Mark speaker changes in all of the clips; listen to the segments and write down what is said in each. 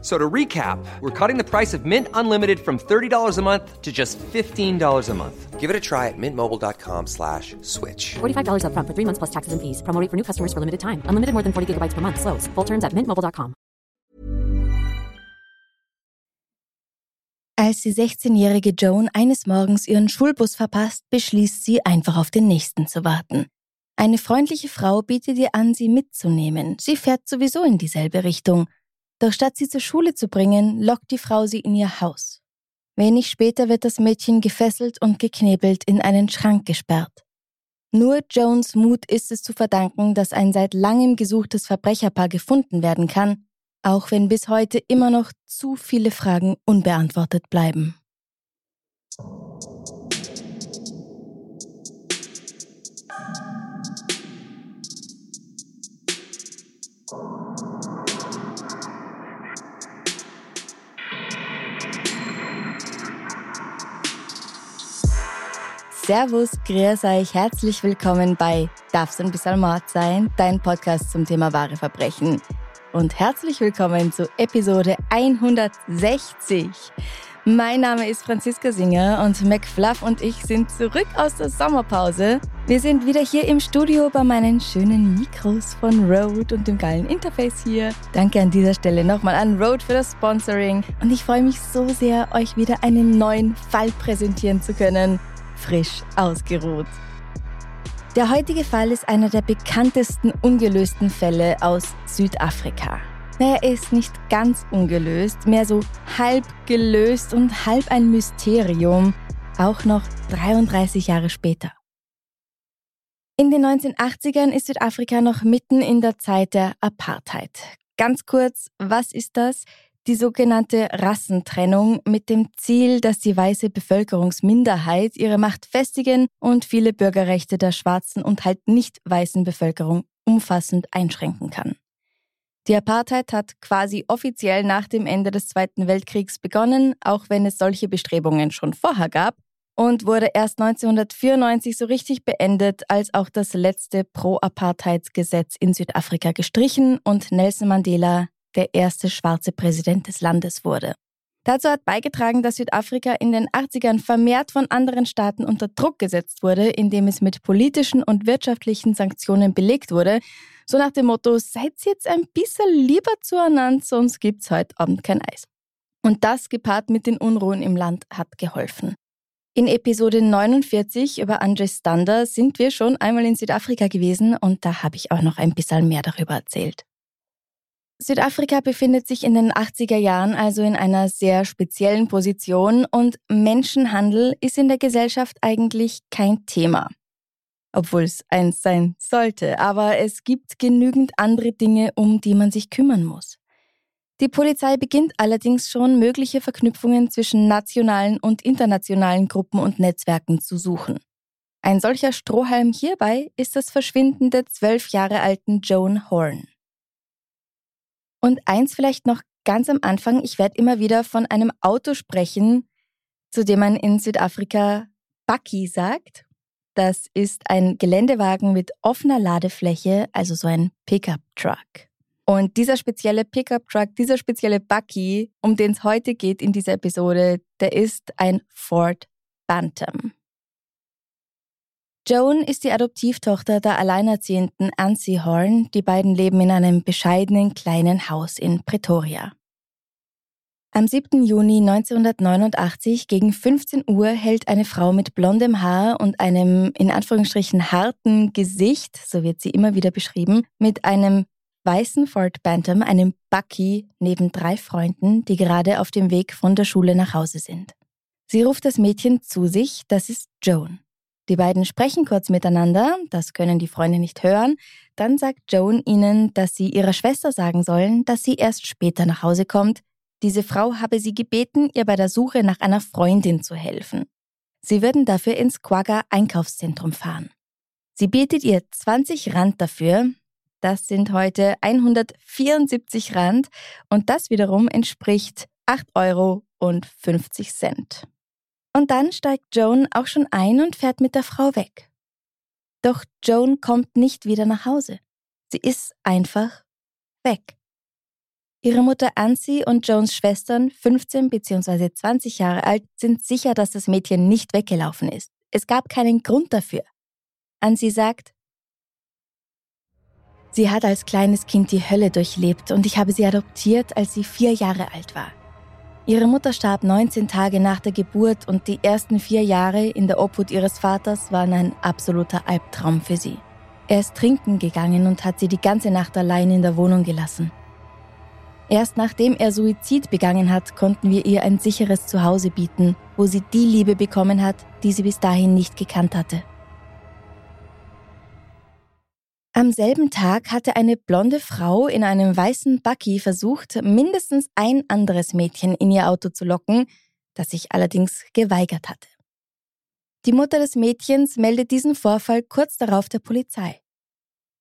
Speaker 1: So to recap, we're cutting the price of Mint Unlimited from $30 a month to just $15 a month.
Speaker 2: Give it a try at mintmobile.com slash switch.
Speaker 3: $45 upfront for three months plus taxes and fees. Promo rate for new customers for limited time. Unlimited more than 40 gigabytes per month. Slows. Full terms at mintmobile.com.
Speaker 4: Als die 16-jährige Joan eines Morgens ihren Schulbus verpasst, beschließt sie, einfach auf den nächsten zu warten. Eine freundliche Frau bietet ihr an, sie mitzunehmen. Sie fährt sowieso in dieselbe Richtung. Doch statt sie zur Schule zu bringen, lockt die Frau sie in ihr Haus. Wenig später wird das Mädchen gefesselt und geknebelt in einen Schrank gesperrt. Nur Jones Mut ist es zu verdanken, dass ein seit langem gesuchtes Verbrecherpaar gefunden werden kann, auch wenn bis heute immer noch zu viele Fragen unbeantwortet bleiben. Servus, grüß euch, herzlich willkommen bei Darf's ein bisschen Mord sein, dein Podcast zum Thema wahre Verbrechen. Und herzlich willkommen zu Episode 160. Mein Name ist Franziska Singer und McFluff und ich sind zurück aus der Sommerpause. Wir sind wieder hier im Studio bei meinen schönen Mikros von Rode und dem geilen Interface hier. Danke an dieser Stelle nochmal an Rode für das Sponsoring und ich freue mich so sehr, euch wieder einen neuen Fall präsentieren zu können frisch ausgeruht. Der heutige Fall ist einer der bekanntesten ungelösten Fälle aus Südafrika. Er ist nicht ganz ungelöst, mehr so halb gelöst und halb ein Mysterium, auch noch 33 Jahre später. In den 1980ern ist Südafrika noch mitten in der Zeit der Apartheid. Ganz kurz, was ist das? Die sogenannte Rassentrennung mit dem Ziel, dass die weiße Bevölkerungsminderheit ihre Macht festigen und viele Bürgerrechte der schwarzen und halt nicht weißen Bevölkerung umfassend einschränken kann. Die Apartheid hat quasi offiziell nach dem Ende des Zweiten Weltkriegs begonnen, auch wenn es solche Bestrebungen schon vorher gab, und wurde erst 1994 so richtig beendet, als auch das letzte Pro-Apartheidsgesetz in Südafrika gestrichen und Nelson Mandela der erste schwarze Präsident des Landes wurde. Dazu hat beigetragen, dass Südafrika in den 80ern vermehrt von anderen Staaten unter Druck gesetzt wurde, indem es mit politischen und wirtschaftlichen Sanktionen belegt wurde, so nach dem Motto, seid jetzt ein bisschen lieber zueinander, sonst gibt's heute Abend kein Eis. Und das gepaart mit den Unruhen im Land hat geholfen. In Episode 49 über Andre Stander sind wir schon einmal in Südafrika gewesen und da habe ich auch noch ein bisschen mehr darüber erzählt. Südafrika befindet sich in den 80er Jahren also in einer sehr speziellen Position und Menschenhandel ist in der Gesellschaft eigentlich kein Thema. Obwohl es eins sein sollte, aber es gibt genügend andere Dinge, um die man sich kümmern muss. Die Polizei beginnt allerdings schon, mögliche Verknüpfungen zwischen nationalen und internationalen Gruppen und Netzwerken zu suchen. Ein solcher Strohhalm hierbei ist das Verschwinden der zwölf Jahre alten Joan Horn. Und eins vielleicht noch ganz am Anfang, ich werde immer wieder von einem Auto sprechen, zu dem man in Südafrika Bucky sagt. Das ist ein Geländewagen mit offener Ladefläche, also so ein Pickup-Truck. Und dieser spezielle Pickup-Truck, dieser spezielle Bucky, um den es heute geht in dieser Episode, der ist ein Ford Bantam. Joan ist die Adoptivtochter der alleinerziehenden Ansi Horn. Die beiden leben in einem bescheidenen kleinen Haus in Pretoria. Am 7. Juni 1989 gegen 15 Uhr hält eine Frau mit blondem Haar und einem in Anführungsstrichen harten Gesicht, so wird sie immer wieder beschrieben, mit einem weißen Ford Bantam, einem Bucky, neben drei Freunden, die gerade auf dem Weg von der Schule nach Hause sind. Sie ruft das Mädchen zu sich, das ist Joan. Die beiden sprechen kurz miteinander, das können die Freunde nicht hören. Dann sagt Joan ihnen, dass sie ihrer Schwester sagen sollen, dass sie erst später nach Hause kommt. Diese Frau habe sie gebeten, ihr bei der Suche nach einer Freundin zu helfen. Sie würden dafür ins Quagga Einkaufszentrum fahren. Sie bietet ihr 20 Rand dafür. Das sind heute 174 Rand und das wiederum entspricht 8 Euro und 50 Cent. Und dann steigt Joan auch schon ein und fährt mit der Frau weg. Doch Joan kommt nicht wieder nach Hause. Sie ist einfach weg. Ihre Mutter Ansi und Joans Schwestern, 15 bzw. 20 Jahre alt, sind sicher, dass das Mädchen nicht weggelaufen ist. Es gab keinen Grund dafür. Ansi sagt, Sie hat als kleines Kind die Hölle durchlebt und ich habe sie adoptiert, als sie vier Jahre alt war. Ihre Mutter starb 19 Tage nach der Geburt und die ersten vier Jahre in der Obhut ihres Vaters waren ein absoluter Albtraum für sie. Er ist trinken gegangen und hat sie die ganze Nacht allein in der Wohnung gelassen. Erst nachdem er Suizid begangen hat, konnten wir ihr ein sicheres Zuhause bieten, wo sie die Liebe bekommen hat, die sie bis dahin nicht gekannt hatte. Am selben Tag hatte eine blonde Frau in einem weißen Buggy versucht, mindestens ein anderes Mädchen in ihr Auto zu locken, das sich allerdings geweigert hatte. Die Mutter des Mädchens meldet diesen Vorfall kurz darauf der Polizei.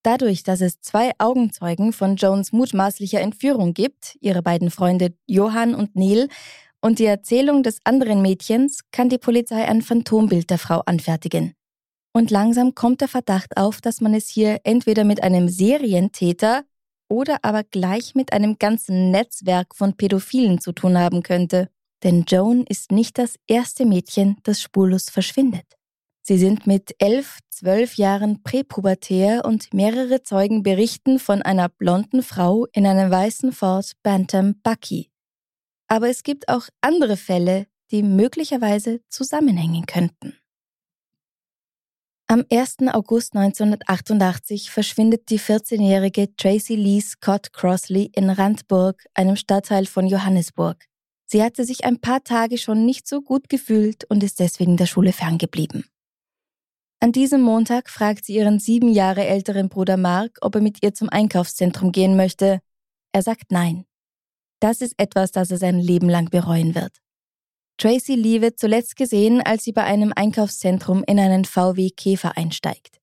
Speaker 4: Dadurch, dass es zwei Augenzeugen von Jones mutmaßlicher Entführung gibt, ihre beiden Freunde Johann und Neil, und die Erzählung des anderen Mädchens, kann die Polizei ein Phantombild der Frau anfertigen. Und langsam kommt der Verdacht auf, dass man es hier entweder mit einem Serientäter oder aber gleich mit einem ganzen Netzwerk von Pädophilen zu tun haben könnte. Denn Joan ist nicht das erste Mädchen, das spurlos verschwindet. Sie sind mit elf, zwölf Jahren präpubertär und mehrere Zeugen berichten von einer blonden Frau in einem weißen Ford Bantam Bucky. Aber es gibt auch andere Fälle, die möglicherweise zusammenhängen könnten. Am 1. August 1988 verschwindet die 14-jährige Tracy Lee Scott Crossley in Randburg, einem Stadtteil von Johannesburg. Sie hatte sich ein paar Tage schon nicht so gut gefühlt und ist deswegen der Schule ferngeblieben. An diesem Montag fragt sie ihren sieben Jahre älteren Bruder Mark, ob er mit ihr zum Einkaufszentrum gehen möchte. Er sagt nein. Das ist etwas, das er sein Leben lang bereuen wird. Tracy Lee wird zuletzt gesehen, als sie bei einem Einkaufszentrum in einen VW Käfer einsteigt.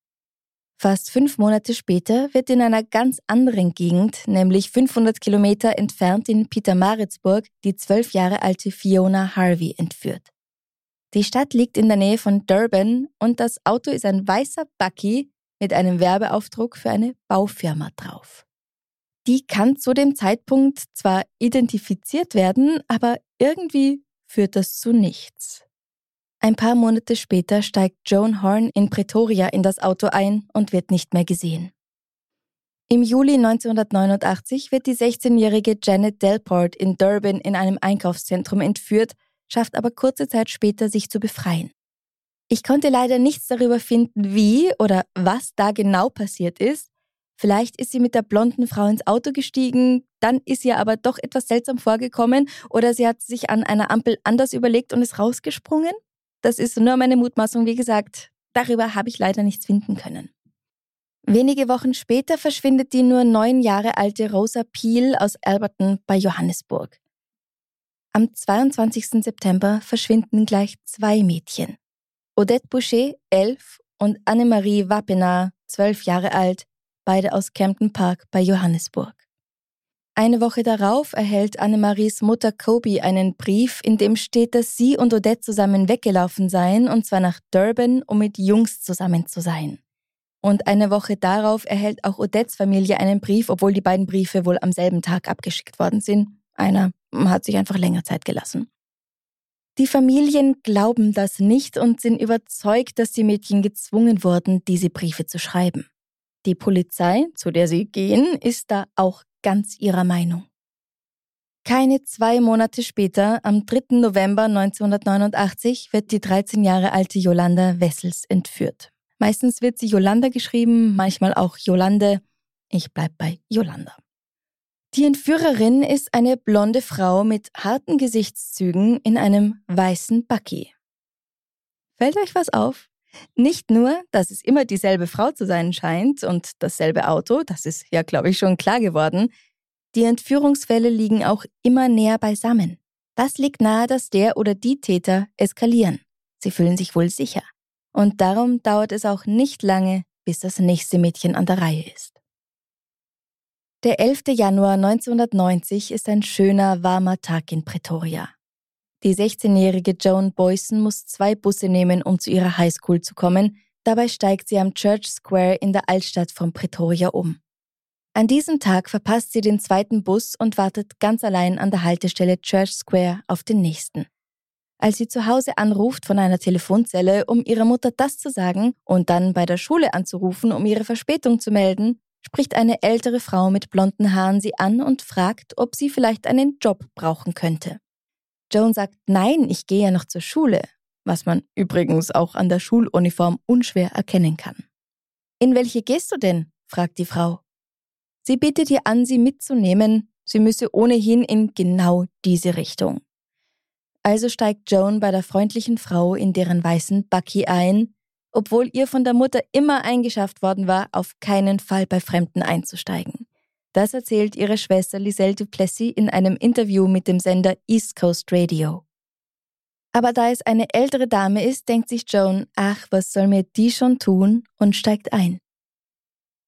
Speaker 4: Fast fünf Monate später wird in einer ganz anderen Gegend, nämlich 500 Kilometer entfernt in Pietermaritzburg, die zwölf Jahre alte Fiona Harvey entführt. Die Stadt liegt in der Nähe von Durban und das Auto ist ein weißer Bucky mit einem Werbeaufdruck für eine Baufirma drauf. Die kann zu dem Zeitpunkt zwar identifiziert werden, aber irgendwie führt das zu nichts. Ein paar Monate später steigt Joan Horn in Pretoria in das Auto ein und wird nicht mehr gesehen. Im Juli 1989 wird die 16-jährige Janet Delport in Durban in einem Einkaufszentrum entführt, schafft aber kurze Zeit später, sich zu befreien. Ich konnte leider nichts darüber finden, wie oder was da genau passiert ist, Vielleicht ist sie mit der blonden Frau ins Auto gestiegen, dann ist ihr aber doch etwas seltsam vorgekommen oder sie hat sich an einer Ampel anders überlegt und ist rausgesprungen. Das ist nur meine Mutmaßung, wie gesagt. Darüber habe ich leider nichts finden können. Wenige Wochen später verschwindet die nur neun Jahre alte Rosa Peel aus Alberton bei Johannesburg. Am 22. September verschwinden gleich zwei Mädchen. Odette Boucher, elf, und Annemarie Wappenaar, zwölf Jahre alt, beide aus Campton Park bei Johannesburg. Eine Woche darauf erhält Annemaries Mutter Kobe einen Brief, in dem steht, dass sie und Odette zusammen weggelaufen seien, und zwar nach Durban, um mit Jungs zusammen zu sein. Und eine Woche darauf erhält auch Odettes Familie einen Brief, obwohl die beiden Briefe wohl am selben Tag abgeschickt worden sind. Einer hat sich einfach länger Zeit gelassen. Die Familien glauben das nicht und sind überzeugt, dass die Mädchen gezwungen wurden, diese Briefe zu schreiben. Die Polizei, zu der sie gehen, ist da auch ganz ihrer Meinung. Keine zwei Monate später, am 3. November 1989, wird die 13 Jahre alte Yolanda Wessels entführt. Meistens wird sie Yolanda geschrieben, manchmal auch Jolande. Ich bleib bei Yolanda. Die Entführerin ist eine blonde Frau mit harten Gesichtszügen in einem weißen Bucky. Fällt euch was auf? Nicht nur, dass es immer dieselbe Frau zu sein scheint und dasselbe Auto, das ist ja, glaube ich, schon klar geworden, die Entführungsfälle liegen auch immer näher beisammen. Das liegt nahe, dass der oder die Täter eskalieren. Sie fühlen sich wohl sicher. Und darum dauert es auch nicht lange, bis das nächste Mädchen an der Reihe ist. Der 11. Januar 1990 ist ein schöner, warmer Tag in Pretoria. Die 16-jährige Joan Boyson muss zwei Busse nehmen, um zu ihrer Highschool zu kommen. Dabei steigt sie am Church Square in der Altstadt von Pretoria um. An diesem Tag verpasst sie den zweiten Bus und wartet ganz allein an der Haltestelle Church Square auf den nächsten. Als sie zu Hause anruft von einer Telefonzelle, um ihrer Mutter das zu sagen und dann bei der Schule anzurufen, um ihre Verspätung zu melden, spricht eine ältere Frau mit blonden Haaren sie an und fragt, ob sie vielleicht einen Job brauchen könnte. Joan sagt, nein, ich gehe ja noch zur Schule, was man übrigens auch an der Schuluniform unschwer erkennen kann. In welche gehst du denn? fragt die Frau. Sie bittet ihr an, sie mitzunehmen, sie müsse ohnehin in genau diese Richtung. Also steigt Joan bei der freundlichen Frau in deren weißen Bucky ein, obwohl ihr von der Mutter immer eingeschafft worden war, auf keinen Fall bei Fremden einzusteigen. Das erzählt ihre Schwester Liselle Duplessis in einem Interview mit dem Sender East Coast Radio. Aber da es eine ältere Dame ist, denkt sich Joan, ach, was soll mir die schon tun und steigt ein.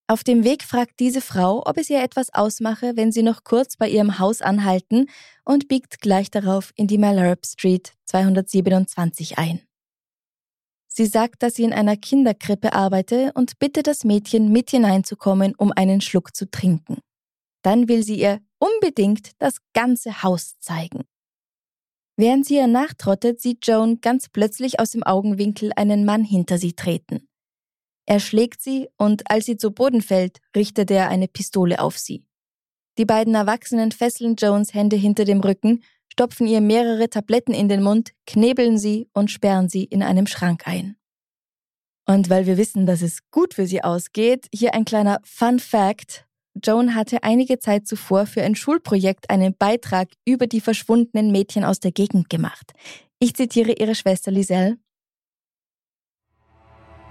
Speaker 4: Auf dem Weg fragt diese Frau, ob es ihr etwas ausmache, wenn sie noch kurz bei ihrem Haus anhalten und biegt gleich darauf in die Malherbe Street 227 ein. Sie sagt, dass sie in einer Kinderkrippe arbeite und bittet das Mädchen, mit hineinzukommen, um einen Schluck zu trinken. Dann will sie ihr unbedingt das ganze Haus zeigen. Während sie ihr nachtrottet, sieht Joan ganz plötzlich aus dem Augenwinkel einen Mann hinter sie treten. Er schlägt sie und als sie zu Boden fällt, richtet er eine Pistole auf sie. Die beiden Erwachsenen fesseln Joans Hände hinter dem Rücken stopfen ihr mehrere Tabletten in den Mund, knebeln sie und sperren sie in einem Schrank ein. Und weil wir wissen, dass es gut für sie ausgeht, hier ein kleiner Fun Fact. Joan hatte einige Zeit zuvor für ein Schulprojekt einen Beitrag über die verschwundenen Mädchen aus der Gegend gemacht. Ich zitiere ihre Schwester Liselle.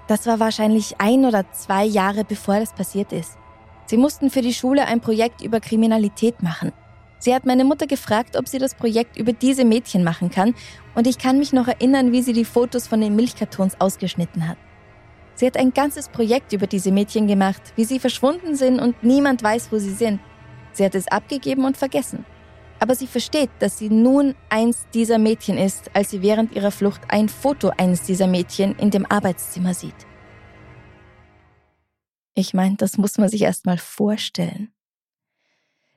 Speaker 4: Das war wahrscheinlich ein oder zwei Jahre bevor das passiert ist. Sie mussten für die Schule ein Projekt über Kriminalität machen. Sie hat meine Mutter gefragt, ob sie das Projekt über diese Mädchen machen kann, und ich kann mich noch erinnern, wie sie die Fotos von den Milchkartons ausgeschnitten hat. Sie hat ein ganzes Projekt über diese Mädchen gemacht, wie sie verschwunden sind und niemand weiß, wo sie sind. Sie hat es abgegeben und vergessen. Aber sie versteht, dass sie nun eins dieser Mädchen ist, als sie während ihrer Flucht ein Foto eines dieser Mädchen in dem Arbeitszimmer sieht. Ich meine, das muss man sich erst mal vorstellen.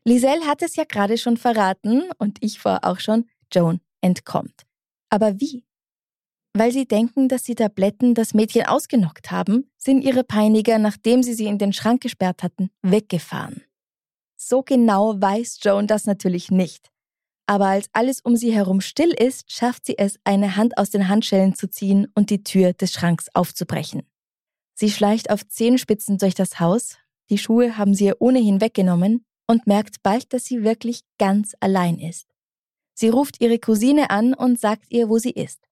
Speaker 4: Liselle hat es ja gerade schon verraten und ich war auch schon, Joan entkommt. Aber wie? Weil sie denken, dass die Tabletten das Mädchen ausgenockt haben, sind ihre Peiniger, nachdem sie sie in den Schrank gesperrt hatten, weggefahren. So genau weiß Joan das natürlich nicht. Aber als alles um sie herum still ist, schafft sie es, eine Hand aus den Handschellen zu ziehen und die Tür des Schranks aufzubrechen. Sie schleicht auf Zehenspitzen durch das Haus, die Schuhe haben sie ihr ohnehin weggenommen und merkt bald, dass sie wirklich ganz allein ist. Sie ruft ihre Cousine an und sagt ihr, wo sie ist.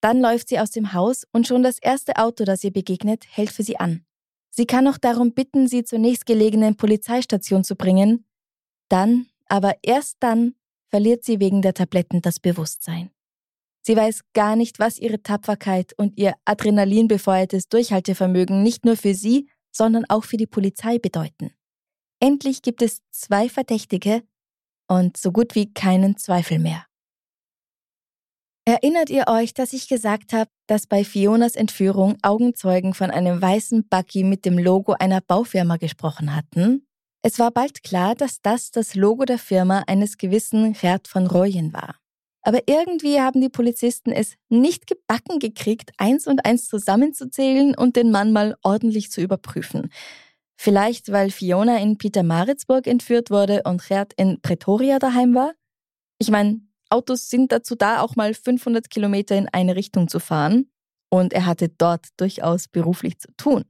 Speaker 4: Dann läuft sie aus dem Haus und schon das erste Auto, das ihr begegnet, hält für sie an. Sie kann noch darum bitten, sie zur nächstgelegenen Polizeistation zu bringen. Dann, aber erst dann, verliert sie wegen der Tabletten das Bewusstsein. Sie weiß gar nicht, was ihre Tapferkeit und ihr adrenalinbefeuertes Durchhaltevermögen nicht nur für sie, sondern auch für die Polizei bedeuten. Endlich gibt es zwei Verdächtige und so gut wie keinen Zweifel mehr. Erinnert ihr euch, dass ich gesagt habe, dass bei Fionas Entführung Augenzeugen von einem weißen Buggy mit dem Logo einer Baufirma gesprochen hatten? Es war bald klar, dass das das Logo der Firma eines gewissen Gerd von Royen war. Aber irgendwie haben die Polizisten es nicht gebacken gekriegt, eins und eins zusammenzuzählen und den Mann mal ordentlich zu überprüfen. Vielleicht, weil Fiona in Pietermaritzburg entführt wurde und Gerd in Pretoria daheim war? Ich meine, Autos sind dazu da, auch mal 500 Kilometer in eine Richtung zu fahren. Und er hatte dort durchaus beruflich zu tun.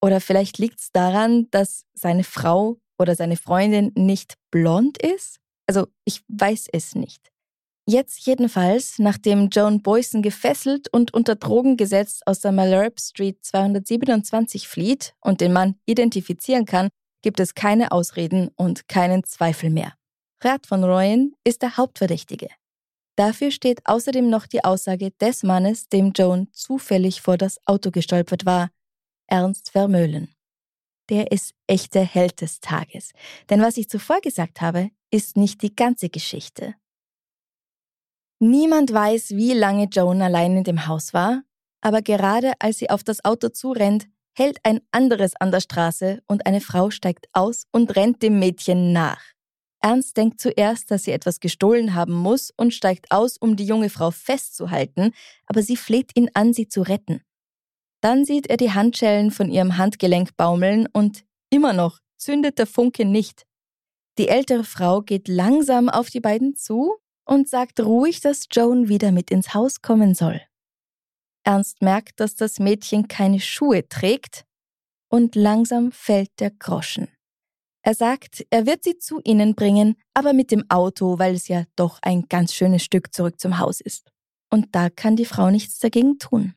Speaker 4: Oder vielleicht liegt es daran, dass seine Frau oder seine Freundin nicht blond ist? Also ich weiß es nicht. Jetzt jedenfalls, nachdem Joan Boyson gefesselt und unter Drogen gesetzt aus der Malherbe Street 227 flieht und den Mann identifizieren kann, gibt es keine Ausreden und keinen Zweifel mehr. Rat von Royen ist der Hauptverdächtige. Dafür steht außerdem noch die Aussage des Mannes, dem Joan zufällig vor das Auto gestolpert war, Ernst Vermeulen. der ist echte Held des Tages. Denn was ich zuvor gesagt habe, ist nicht die ganze Geschichte. Niemand weiß, wie lange Joan allein in dem Haus war, aber gerade als sie auf das Auto zurennt, hält ein anderes an der Straße und eine Frau steigt aus und rennt dem Mädchen nach. Ernst denkt zuerst, dass sie etwas gestohlen haben muss und steigt aus, um die junge Frau festzuhalten, aber sie fleht ihn an, sie zu retten. Dann sieht er die Handschellen von ihrem Handgelenk baumeln und immer noch zündet der Funke nicht. Die ältere Frau geht langsam auf die beiden zu und sagt ruhig, dass Joan wieder mit ins Haus kommen soll. Ernst merkt, dass das Mädchen keine Schuhe trägt und langsam fällt der Groschen. Er sagt, er wird sie zu ihnen bringen, aber mit dem Auto, weil es ja doch ein ganz schönes Stück zurück zum Haus ist. Und da kann die Frau nichts dagegen tun.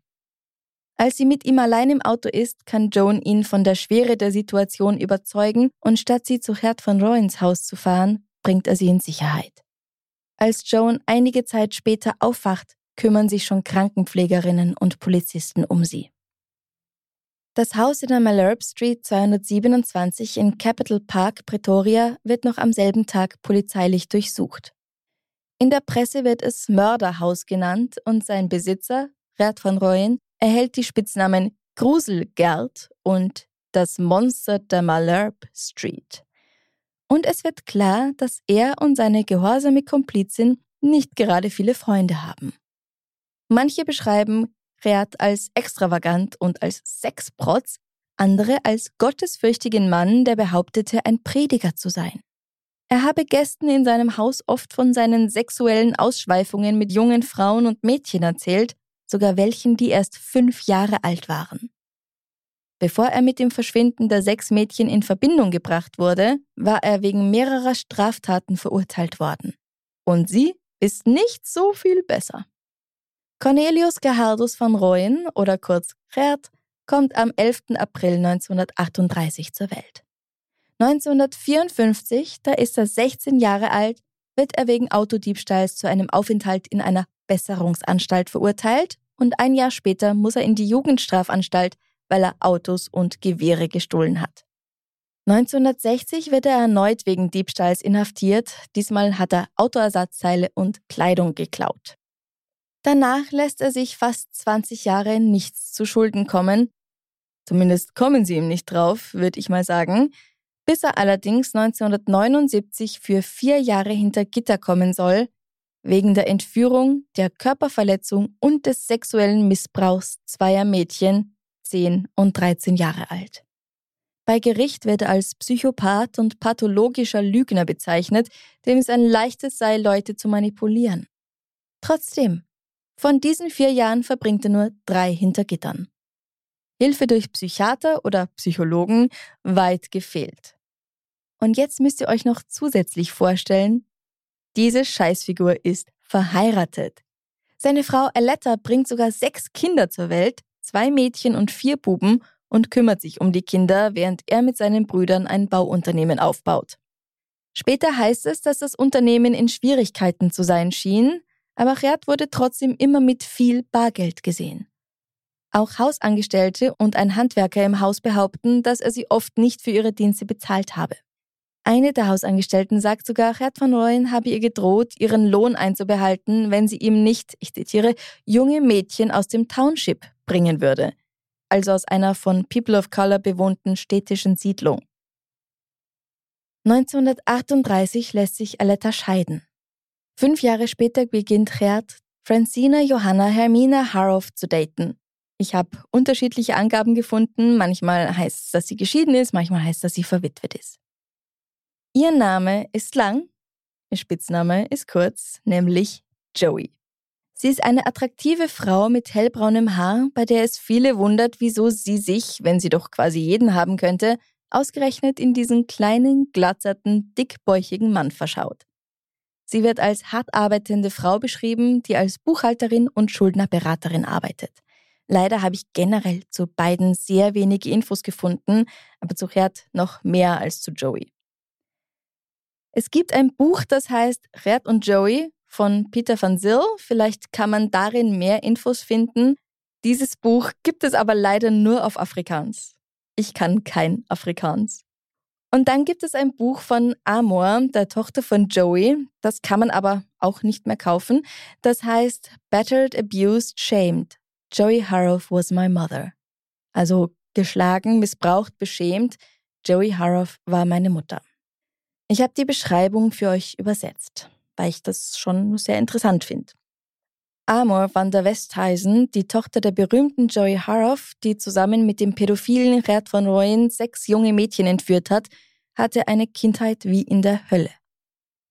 Speaker 4: Als sie mit ihm allein im Auto ist, kann Joan ihn von der Schwere der Situation überzeugen und statt sie zu Herd von Royens Haus zu fahren, bringt er sie in Sicherheit. Als Joan einige Zeit später aufwacht, kümmern sich schon Krankenpflegerinnen und Polizisten um sie. Das Haus in der Malherbe Street 227 in Capital Park, Pretoria, wird noch am selben Tag polizeilich durchsucht. In der Presse wird es Mörderhaus genannt und sein Besitzer, Gerd van Rooyen, erhält die Spitznamen Gruselgerd und das Monster der Malherbe Street. Und es wird klar, dass er und seine gehorsame Komplizin nicht gerade viele Freunde haben. Manche beschreiben Gerd als extravagant und als Sexprotz, andere als gottesfürchtigen Mann, der behauptete, ein Prediger zu sein. Er habe Gästen in seinem Haus oft von seinen sexuellen Ausschweifungen mit jungen Frauen und Mädchen erzählt sogar welchen, die erst fünf Jahre alt waren. Bevor er mit dem Verschwinden der sechs Mädchen in Verbindung gebracht wurde, war er wegen mehrerer Straftaten verurteilt worden. Und sie ist nicht so viel besser. Cornelius Gerhardus von Rooyen oder kurz Gerd kommt am 11. April 1938 zur Welt. 1954, da ist er 16 Jahre alt, wird er wegen Autodiebstahls zu einem Aufenthalt in einer Besserungsanstalt verurteilt und ein Jahr später muss er in die Jugendstrafanstalt, weil er Autos und Gewehre gestohlen hat. 1960 wird er erneut wegen Diebstahls inhaftiert, diesmal hat er Autoersatzteile und Kleidung geklaut. Danach lässt er sich fast 20 Jahre nichts zu Schulden kommen, zumindest kommen sie ihm nicht drauf, würde ich mal sagen, bis er allerdings 1979 für vier Jahre hinter Gitter kommen soll, wegen der Entführung, der Körperverletzung und des sexuellen Missbrauchs zweier Mädchen, 10 und 13 Jahre alt. Bei Gericht wird er als Psychopath und pathologischer Lügner bezeichnet, dem es ein leichtes sei, Leute zu manipulieren. Trotzdem, von diesen vier Jahren verbringt er nur drei hinter Gittern. Hilfe durch Psychiater oder Psychologen weit gefehlt. Und jetzt müsst ihr euch noch zusätzlich vorstellen, diese Scheißfigur ist verheiratet. Seine Frau Aletta bringt sogar sechs Kinder zur Welt, zwei Mädchen und vier Buben und kümmert sich um die Kinder, während er mit seinen Brüdern ein Bauunternehmen aufbaut. Später heißt es, dass das Unternehmen in Schwierigkeiten zu sein schien, aber Gerd wurde trotzdem immer mit viel Bargeld gesehen. Auch Hausangestellte und ein Handwerker im Haus behaupten, dass er sie oft nicht für ihre Dienste bezahlt habe. Eine der Hausangestellten sagt sogar, Gerd van Rooyen habe ihr gedroht, ihren Lohn einzubehalten, wenn sie ihm nicht, ich zitiere, junge Mädchen aus dem Township bringen würde, also aus einer von People of Color bewohnten städtischen Siedlung. 1938 lässt sich Aletta scheiden. Fünf Jahre später beginnt Gerd, Francina Johanna Hermina Harrow zu daten. Ich habe unterschiedliche Angaben gefunden. Manchmal heißt es, dass sie geschieden ist, manchmal heißt es, dass sie verwitwet ist. Ihr Name ist lang, ihr Spitzname ist kurz, nämlich Joey. Sie ist eine attraktive Frau mit hellbraunem Haar, bei der es viele wundert, wieso sie sich, wenn sie doch quasi jeden haben könnte, ausgerechnet in diesen kleinen, glatzerten, dickbäuchigen Mann verschaut. Sie wird als hart arbeitende Frau beschrieben, die als Buchhalterin und Schuldnerberaterin arbeitet. Leider habe ich generell zu beiden sehr wenige Infos gefunden, aber zu Gerd noch mehr als zu Joey. Es gibt ein Buch, das heißt Gerd und Joey von Peter van Zyl. Vielleicht kann man darin mehr Infos finden. Dieses Buch gibt es aber leider nur auf Afrikaans. ich kann kein Afrikaans. Und dann gibt es ein Buch von Amor, der Tochter von Joey. Das kann man aber auch nicht mehr kaufen. Das heißt Battered, Abused, Shamed. Joey Harrow was my mother. Also geschlagen, missbraucht, beschämt. Joey Harrow war meine Mutter. Ich habe die Beschreibung für euch übersetzt, weil ich das schon sehr interessant finde. Amor van der Westhuizen, die Tochter der berühmten Joey Harrow, die zusammen mit dem pädophilen Gerd von Rooyen sechs junge Mädchen entführt hat, hatte eine Kindheit wie in der Hölle.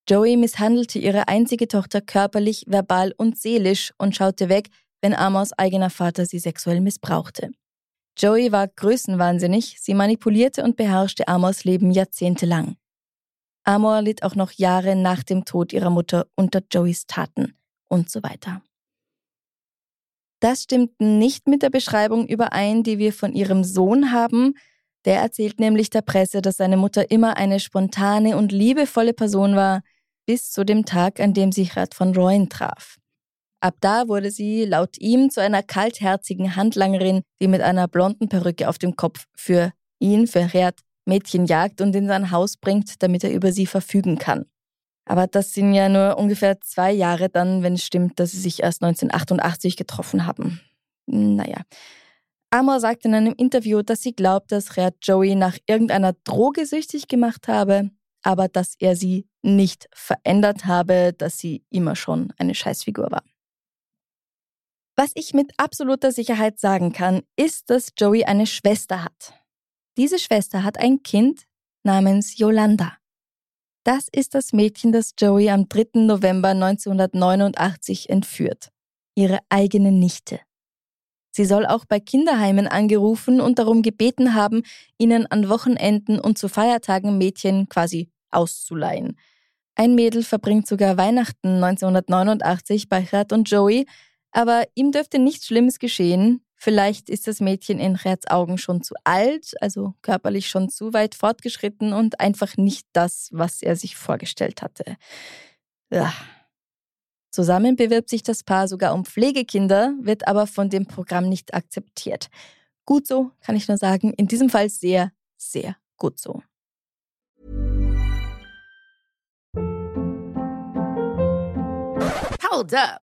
Speaker 4: Joey misshandelte ihre einzige Tochter körperlich, verbal und seelisch und schaute weg, wenn Amors eigener Vater sie sexuell missbrauchte. Joey war größenwahnsinnig, sie manipulierte und beherrschte Amors Leben jahrzehntelang. Amor litt auch noch Jahre nach dem Tod ihrer Mutter unter Joeys Taten und so weiter. Das stimmt nicht mit der Beschreibung überein, die wir von ihrem Sohn haben. Der erzählt nämlich der Presse, dass seine Mutter immer eine spontane und liebevolle Person war, bis zu dem Tag, an dem sich Rat von Royen traf. Ab da wurde sie laut ihm zu einer kaltherzigen Handlangerin, die mit einer blonden Perücke auf dem Kopf für ihn, für Gerd, Mädchen jagt und in sein Haus bringt, damit er über sie verfügen kann. Aber das sind ja nur ungefähr zwei Jahre dann, wenn es stimmt, dass sie sich erst 1988 getroffen haben. Naja. Amor sagt in einem Interview, dass sie glaubt, dass Red Joey nach irgendeiner Droge süchtig gemacht habe, aber dass er sie nicht verändert habe, dass sie immer schon eine Scheißfigur war. Was ich mit absoluter Sicherheit sagen kann, ist, dass Joey eine Schwester hat. Diese Schwester hat ein Kind namens Yolanda. Das ist das Mädchen, das Joey am 3. November 1989 entführt. Ihre eigene Nichte. Sie soll auch bei Kinderheimen angerufen und darum gebeten haben, ihnen an Wochenenden und zu Feiertagen Mädchen quasi auszuleihen. Ein Mädel verbringt sogar Weihnachten 1989 bei Gerd und Joey, aber ihm dürfte nichts Schlimmes geschehen, Vielleicht ist das Mädchen in Reds Augen schon zu alt, also körperlich schon zu weit fortgeschritten und einfach nicht das, was er sich vorgestellt hatte. Ja. Zusammen bewirbt sich das Paar sogar um Pflegekinder, wird aber von dem Programm nicht akzeptiert. Gut so, kann ich nur sagen. In diesem Fall sehr, sehr gut so.
Speaker 5: Hold up.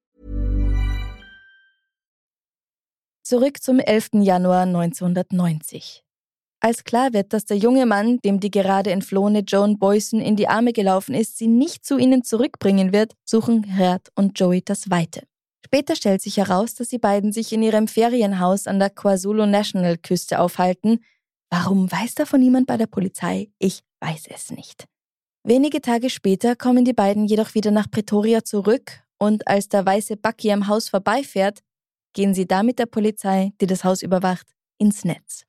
Speaker 4: Zurück zum 11. Januar 1990. Als klar wird, dass der junge Mann, dem die gerade entflohene Joan Boyson in die Arme gelaufen ist, sie nicht zu ihnen zurückbringen wird, suchen Gerd und Joey das Weite. Später stellt sich heraus, dass die beiden sich in ihrem Ferienhaus an der KwaZulu National Küste aufhalten. Warum weiß davon niemand bei der Polizei? Ich weiß es nicht. Wenige Tage später kommen die beiden jedoch wieder nach Pretoria zurück und als der weiße Bucky am Haus vorbeifährt, gehen sie da mit der Polizei, die das Haus überwacht, ins Netz.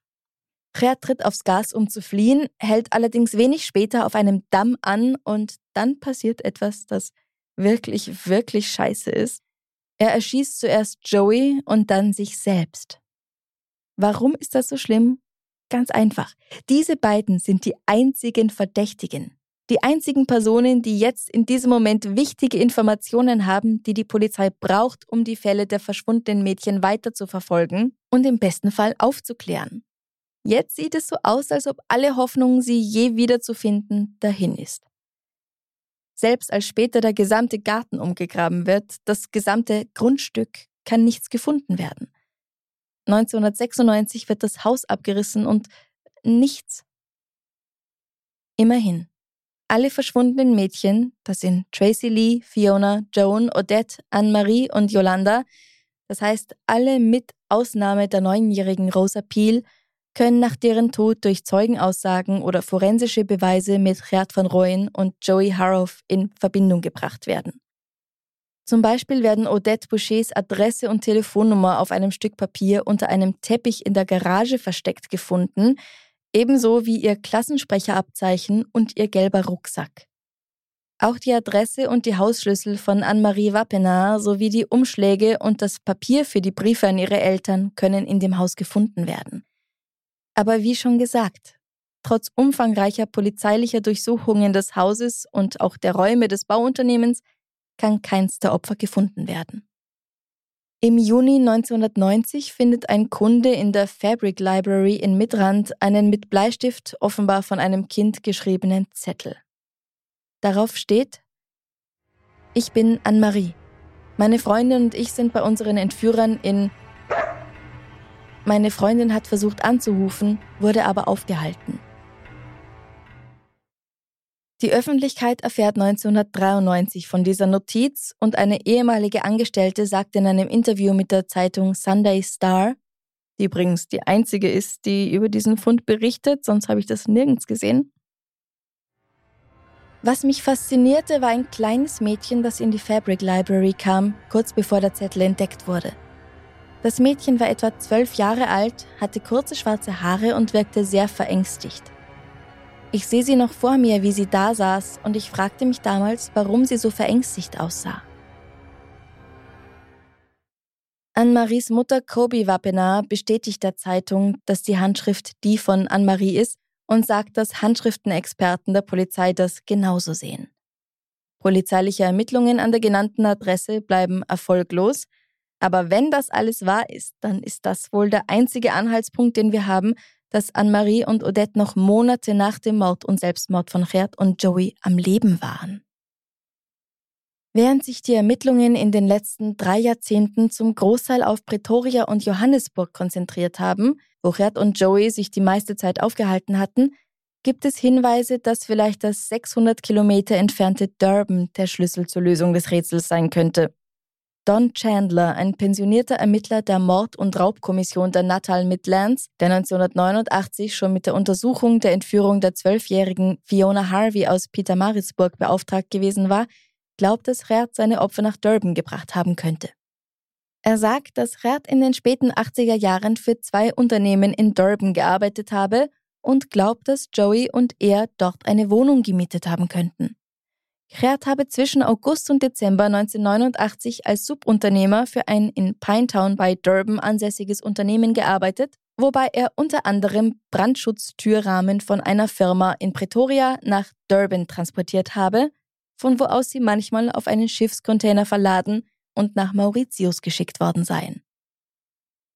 Speaker 4: Gerd tritt aufs Gas, um zu fliehen, hält allerdings wenig später auf einem Damm an und dann passiert etwas, das wirklich, wirklich scheiße ist. Er erschießt zuerst Joey und dann sich selbst. Warum ist das so schlimm? Ganz einfach. Diese beiden sind die einzigen Verdächtigen. Die einzigen Personen, die jetzt in diesem Moment wichtige Informationen haben, die die Polizei braucht, um die Fälle der verschwundenen Mädchen weiter zu verfolgen und im besten Fall aufzuklären. Jetzt sieht es so aus, als ob alle Hoffnung, sie je wiederzufinden, dahin ist. Selbst als später der gesamte Garten umgegraben wird, das gesamte Grundstück, kann nichts gefunden werden. 1996 wird das Haus abgerissen und nichts Immerhin. Alle verschwundenen Mädchen, das sind Tracy Lee, Fiona, Joan, Odette, Anne-Marie und Yolanda, das heißt alle mit Ausnahme der neunjährigen Rosa Peel, können nach deren Tod durch Zeugenaussagen oder forensische Beweise mit Gerd van Rooyen und Joey Harrow in Verbindung gebracht werden. Zum Beispiel werden Odette Bouchers Adresse und Telefonnummer auf einem Stück Papier unter einem Teppich in der Garage versteckt gefunden, ebenso wie ihr Klassensprecherabzeichen und ihr gelber Rucksack. Auch die Adresse und die Hausschlüssel von Anne-Marie Wappenar sowie die Umschläge und das Papier für die Briefe an ihre Eltern können in dem Haus gefunden werden. Aber wie schon gesagt, trotz umfangreicher polizeilicher Durchsuchungen des Hauses und auch der Räume des Bauunternehmens kann keins der Opfer gefunden werden. Im Juni 1990 findet ein Kunde in der Fabric Library in Midrand einen mit Bleistift offenbar von einem Kind geschriebenen Zettel. Darauf steht, ich bin Anne-Marie. Meine Freundin und ich sind bei unseren Entführern in... Meine Freundin hat versucht anzurufen, wurde aber aufgehalten. Die Öffentlichkeit erfährt 1993 von dieser Notiz und eine ehemalige Angestellte sagt in einem Interview mit der Zeitung Sunday Star, die übrigens die einzige ist, die über diesen Fund berichtet, sonst habe ich das nirgends gesehen. Was mich faszinierte, war ein kleines Mädchen, das in die Fabric Library kam, kurz bevor der Zettel entdeckt wurde. Das Mädchen war etwa zwölf Jahre alt, hatte kurze schwarze Haare und wirkte sehr verängstigt. Ich sehe sie noch vor mir, wie sie da saß, und ich fragte mich damals, warum sie so verängstigt aussah. Anne-Maries Mutter Kobi Wappenar bestätigt der Zeitung, dass die Handschrift die von Anne-Marie ist und sagt, dass Handschriftenexperten der Polizei das genauso sehen. Polizeiliche Ermittlungen an der genannten Adresse bleiben erfolglos, aber wenn das alles wahr ist, dann ist das wohl der einzige Anhaltspunkt, den wir haben, dass Anne-Marie und Odette noch Monate nach dem Mord und Selbstmord von Gerd und Joey am Leben waren. Während sich die Ermittlungen in den letzten drei Jahrzehnten zum Großteil auf Pretoria und Johannesburg konzentriert haben, wo Gerd und Joey sich die meiste Zeit aufgehalten hatten, gibt es Hinweise, dass vielleicht das 600 Kilometer entfernte Durban der Schlüssel zur Lösung des Rätsels sein könnte. Don Chandler, ein pensionierter Ermittler der Mord- und Raubkommission der Natal Midlands, der 1989 schon mit der Untersuchung der Entführung der zwölfjährigen Fiona Harvey aus Pietermaritzburg beauftragt gewesen war, glaubt, dass Gerd seine Opfer nach Durban gebracht haben könnte. Er sagt, dass Gerd in den späten 80er Jahren für zwei Unternehmen in Durban gearbeitet habe und glaubt, dass Joey und er dort eine Wohnung gemietet haben könnten. Gerd habe zwischen August und Dezember 1989 als Subunternehmer für ein in Pinetown bei Durban ansässiges Unternehmen gearbeitet, wobei er unter anderem Brandschutztürrahmen von einer Firma in Pretoria nach Durban transportiert habe, von wo aus sie manchmal auf einen Schiffscontainer verladen und nach Mauritius geschickt worden seien.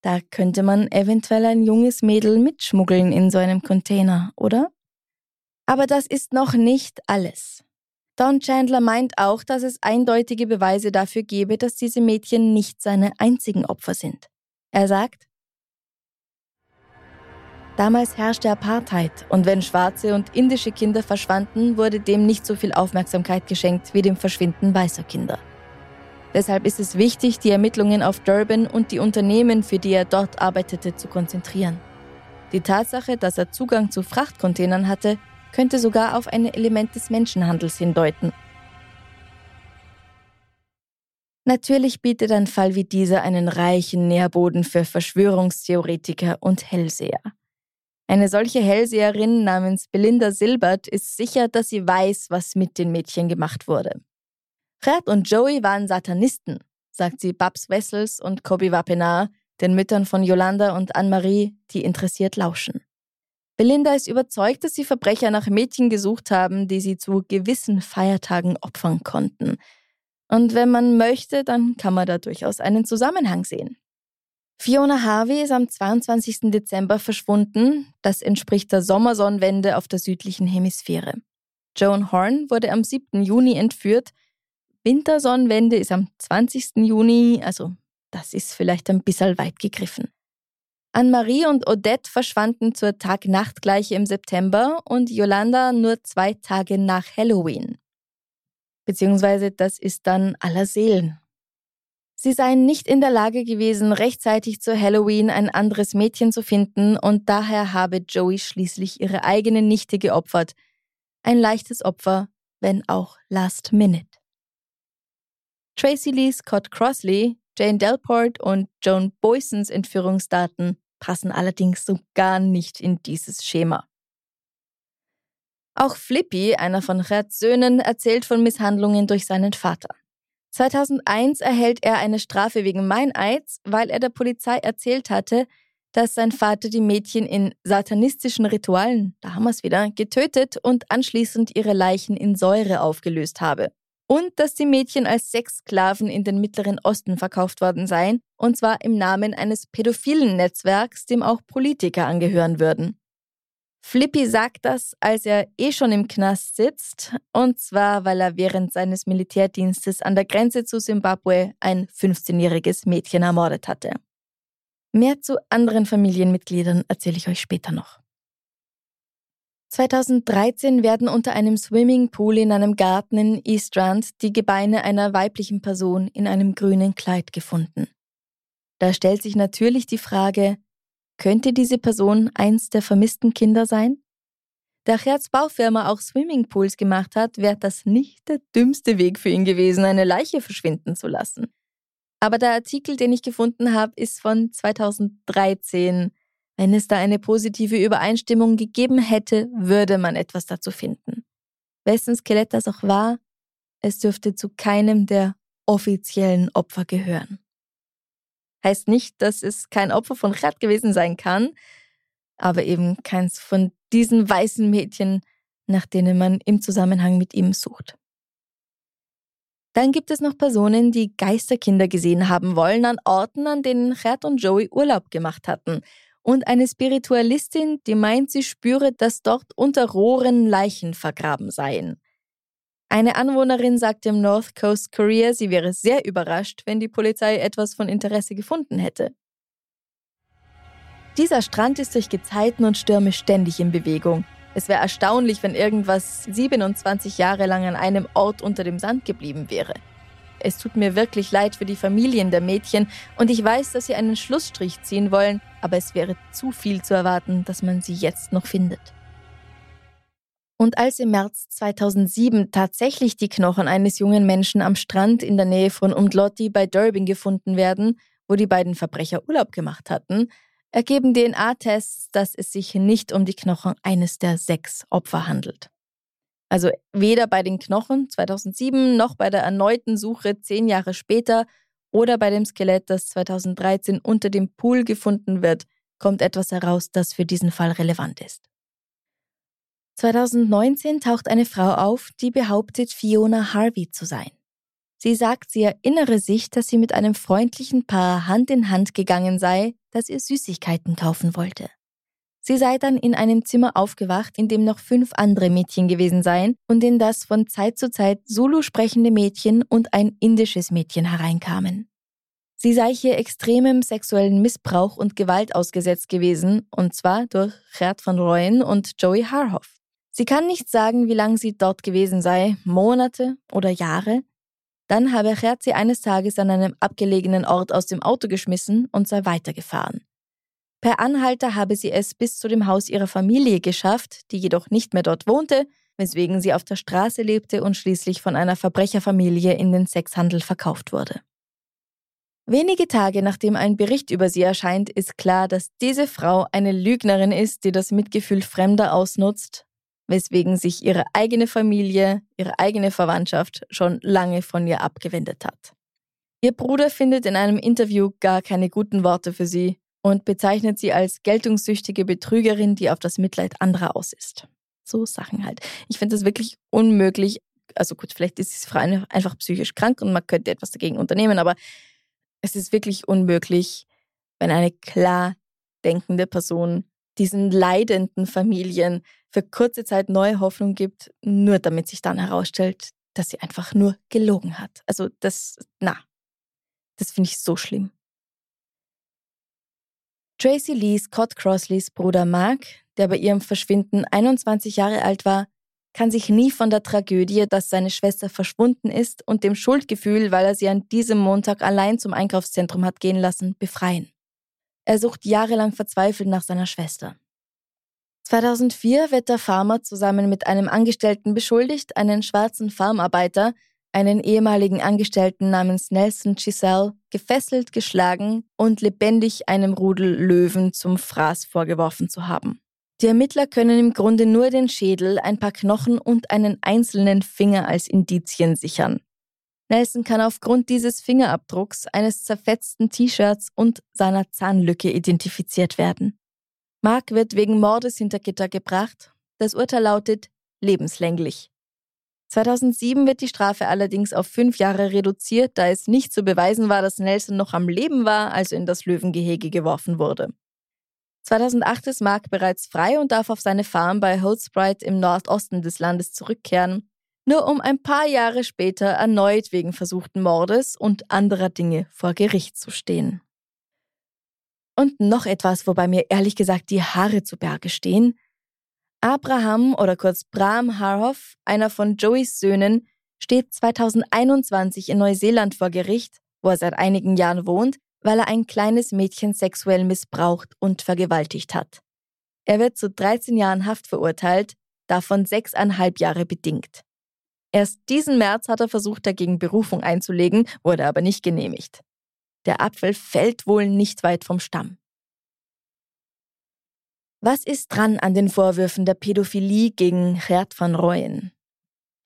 Speaker 4: Da könnte man eventuell ein junges Mädel mitschmuggeln in so einem Container, oder? Aber das ist noch nicht alles. Don Chandler meint auch, dass es eindeutige Beweise dafür gebe, dass diese Mädchen nicht seine einzigen Opfer sind. Er sagt, Damals herrschte Apartheid und wenn schwarze und indische Kinder verschwanden, wurde dem nicht so viel Aufmerksamkeit geschenkt wie dem Verschwinden weißer Kinder. Deshalb ist es wichtig, die Ermittlungen auf Durban und die Unternehmen, für die er dort arbeitete, zu konzentrieren. Die Tatsache, dass er Zugang zu Frachtcontainern hatte, könnte sogar auf ein Element des Menschenhandels hindeuten. Natürlich bietet ein Fall wie dieser einen reichen Nährboden für Verschwörungstheoretiker und Hellseher. Eine solche Hellseherin namens Belinda Silbert ist sicher, dass sie weiß, was mit den Mädchen gemacht wurde. Gerd und Joey waren Satanisten, sagt sie Babs Wessels und Kobi Wappenar, den Müttern von Yolanda und Anne-Marie, die interessiert lauschen. Belinda ist überzeugt, dass sie Verbrecher nach Mädchen gesucht haben, die sie zu gewissen Feiertagen opfern konnten. Und wenn man möchte, dann kann man da durchaus einen Zusammenhang sehen. Fiona Harvey ist am 22. Dezember verschwunden. Das entspricht der Sommersonnenwende auf der südlichen Hemisphäre. Joan Horn wurde am 7. Juni entführt. Wintersonnenwende ist am 20. Juni, also das ist vielleicht ein bisschen weit gegriffen. Anne-Marie und Odette verschwanden zur Tag-Nacht-Gleiche im September und Yolanda nur zwei Tage nach Halloween. Beziehungsweise das ist dann aller Seelen. Sie seien nicht in der Lage gewesen, rechtzeitig zu Halloween ein anderes Mädchen zu finden und daher habe Joey schließlich ihre eigene Nichte geopfert. Ein leichtes Opfer, wenn auch last minute. Tracy Lee Scott Crossley, Jane Delport und Joan Boysons Entführungsdaten passen allerdings so gar nicht in dieses Schema. Auch Flippy, einer von Gerds Söhnen, erzählt von Misshandlungen durch seinen Vater. 2001 erhält er eine Strafe wegen Meineids, weil er der Polizei erzählt hatte, dass sein Vater die Mädchen in satanistischen Ritualen, da haben wir es wieder, getötet und anschließend ihre Leichen in Säure aufgelöst habe. Und dass die Mädchen als Sexsklaven in den Mittleren Osten verkauft worden seien, und zwar im Namen eines pädophilen Netzwerks, dem auch Politiker angehören würden. Flippy sagt das, als er eh schon im Knast sitzt, und zwar, weil er während seines Militärdienstes an der Grenze zu Simbabwe ein 15-jähriges Mädchen ermordet hatte. Mehr zu anderen Familienmitgliedern erzähle ich euch später noch. 2013 werden unter einem Swimmingpool in einem Garten in Eastrand die Gebeine einer weiblichen Person in einem grünen Kleid gefunden. Da stellt sich natürlich die Frage, könnte diese Person eins der vermissten Kinder sein? Da Herz Baufirma auch Swimmingpools gemacht hat, wäre das nicht der dümmste Weg für ihn gewesen, eine Leiche verschwinden zu lassen. Aber der Artikel, den ich gefunden habe, ist von 2013. Wenn es da eine positive Übereinstimmung gegeben hätte, würde man etwas dazu finden. Wessen Skelett das auch war, es dürfte zu keinem der offiziellen Opfer gehören. Heißt nicht, dass es kein Opfer von Chat gewesen sein kann, aber eben keins von diesen weißen Mädchen, nach denen man im Zusammenhang mit ihm sucht. Dann gibt es noch Personen, die Geisterkinder gesehen haben wollen an Orten, an denen Gerd und Joey Urlaub gemacht hatten. Und eine Spiritualistin, die meint, sie spüre, dass dort unter Rohren Leichen vergraben seien. Eine Anwohnerin sagte im North Coast Courier, sie wäre sehr überrascht, wenn die Polizei etwas von Interesse gefunden hätte. Dieser Strand ist durch Gezeiten und Stürme ständig in Bewegung. Es wäre erstaunlich, wenn irgendwas 27 Jahre lang an einem Ort unter dem Sand geblieben wäre. Es tut mir wirklich leid für die Familien der Mädchen und ich weiß, dass sie einen Schlussstrich ziehen wollen, aber es wäre zu viel zu erwarten, dass man sie jetzt noch findet. Und als im März 2007 tatsächlich die Knochen eines jungen Menschen am Strand in der Nähe von Umdlotti bei Durbin gefunden werden, wo die beiden Verbrecher Urlaub gemacht hatten, ergeben DNA-Tests, dass es sich nicht um die Knochen eines der sechs Opfer handelt. Also weder bei den Knochen 2007 noch bei der erneuten Suche zehn Jahre später oder bei dem Skelett, das 2013 unter dem Pool gefunden wird, kommt etwas heraus, das für diesen Fall relevant ist. 2019 taucht eine Frau auf, die behauptet, Fiona Harvey zu sein. Sie sagt, sie erinnere sich, dass sie mit einem freundlichen Paar Hand in Hand gegangen sei, das ihr Süßigkeiten kaufen wollte. Sie sei dann in einem Zimmer aufgewacht, in dem noch fünf andere Mädchen gewesen seien und in das von Zeit zu Zeit Zulu sprechende Mädchen und ein indisches Mädchen hereinkamen. Sie sei hier extremem sexuellen Missbrauch und Gewalt ausgesetzt gewesen, und zwar durch Gerd van Rooyen und Joey Harhoff. Sie kann nicht sagen, wie lange sie dort gewesen sei, Monate oder Jahre. Dann habe Gerd sie eines Tages an einem abgelegenen Ort aus dem Auto geschmissen und sei weitergefahren. Per Anhalter habe sie es bis zu dem Haus ihrer Familie geschafft, die jedoch nicht mehr dort wohnte, weswegen sie auf der Straße lebte und schließlich von einer Verbrecherfamilie in den Sexhandel verkauft wurde. Wenige Tage nachdem ein Bericht über sie erscheint, ist klar, dass diese Frau eine Lügnerin ist, die das Mitgefühl Fremder ausnutzt weswegen sich ihre eigene Familie, ihre eigene Verwandtschaft schon lange von ihr abgewendet hat. Ihr Bruder findet in einem Interview gar keine guten Worte für sie und bezeichnet sie als geltungssüchtige Betrügerin, die auf das Mitleid anderer aus ist. So Sachen halt. Ich finde das wirklich unmöglich. Also gut, vielleicht ist diese Frau einfach psychisch krank und man könnte etwas dagegen unternehmen, aber es ist wirklich unmöglich, wenn eine klar denkende Person diesen leidenden Familien für kurze Zeit neue Hoffnung gibt, nur damit sich dann herausstellt, dass sie einfach nur gelogen hat. Also das, na, das finde ich so schlimm. Tracy Lee Scott Crossleys Bruder Mark, der bei ihrem Verschwinden 21 Jahre alt war, kann sich nie von der Tragödie, dass seine Schwester verschwunden ist und dem Schuldgefühl, weil er sie an diesem Montag allein zum Einkaufszentrum hat gehen lassen, befreien. Er sucht jahrelang verzweifelt nach seiner Schwester. 2004 wird der Farmer zusammen mit einem Angestellten beschuldigt, einen schwarzen Farmarbeiter, einen ehemaligen Angestellten namens Nelson Giselle, gefesselt, geschlagen und lebendig einem Rudel Löwen zum Fraß vorgeworfen zu haben. Die Ermittler können im Grunde nur den Schädel, ein paar Knochen und einen einzelnen Finger als Indizien sichern. Nelson kann aufgrund dieses Fingerabdrucks, eines zerfetzten T-Shirts und seiner Zahnlücke identifiziert werden. Mark wird wegen Mordes hinter Gitter gebracht. Das Urteil lautet lebenslänglich. 2007 wird die Strafe allerdings auf fünf Jahre reduziert, da es nicht zu beweisen war, dass Nelson noch am Leben war, als er in das Löwengehege geworfen wurde. 2008 ist Mark bereits frei und darf auf seine Farm bei Holzbright im Nordosten des Landes zurückkehren, nur um ein paar Jahre später erneut wegen versuchten Mordes und anderer Dinge vor Gericht zu stehen. Und noch etwas, wobei mir ehrlich gesagt die Haare zu Berge stehen. Abraham oder kurz Bram Harhoff, einer von Joeys Söhnen, steht 2021 in Neuseeland vor Gericht, wo er seit einigen Jahren wohnt, weil er ein kleines Mädchen sexuell missbraucht und vergewaltigt hat. Er wird zu 13 Jahren Haft verurteilt, davon sechseinhalb Jahre bedingt. Erst diesen März hat er versucht, dagegen Berufung einzulegen, wurde aber nicht genehmigt. Der Apfel fällt wohl nicht weit vom Stamm. Was ist dran an den Vorwürfen der Pädophilie gegen Gerd van Rooyen?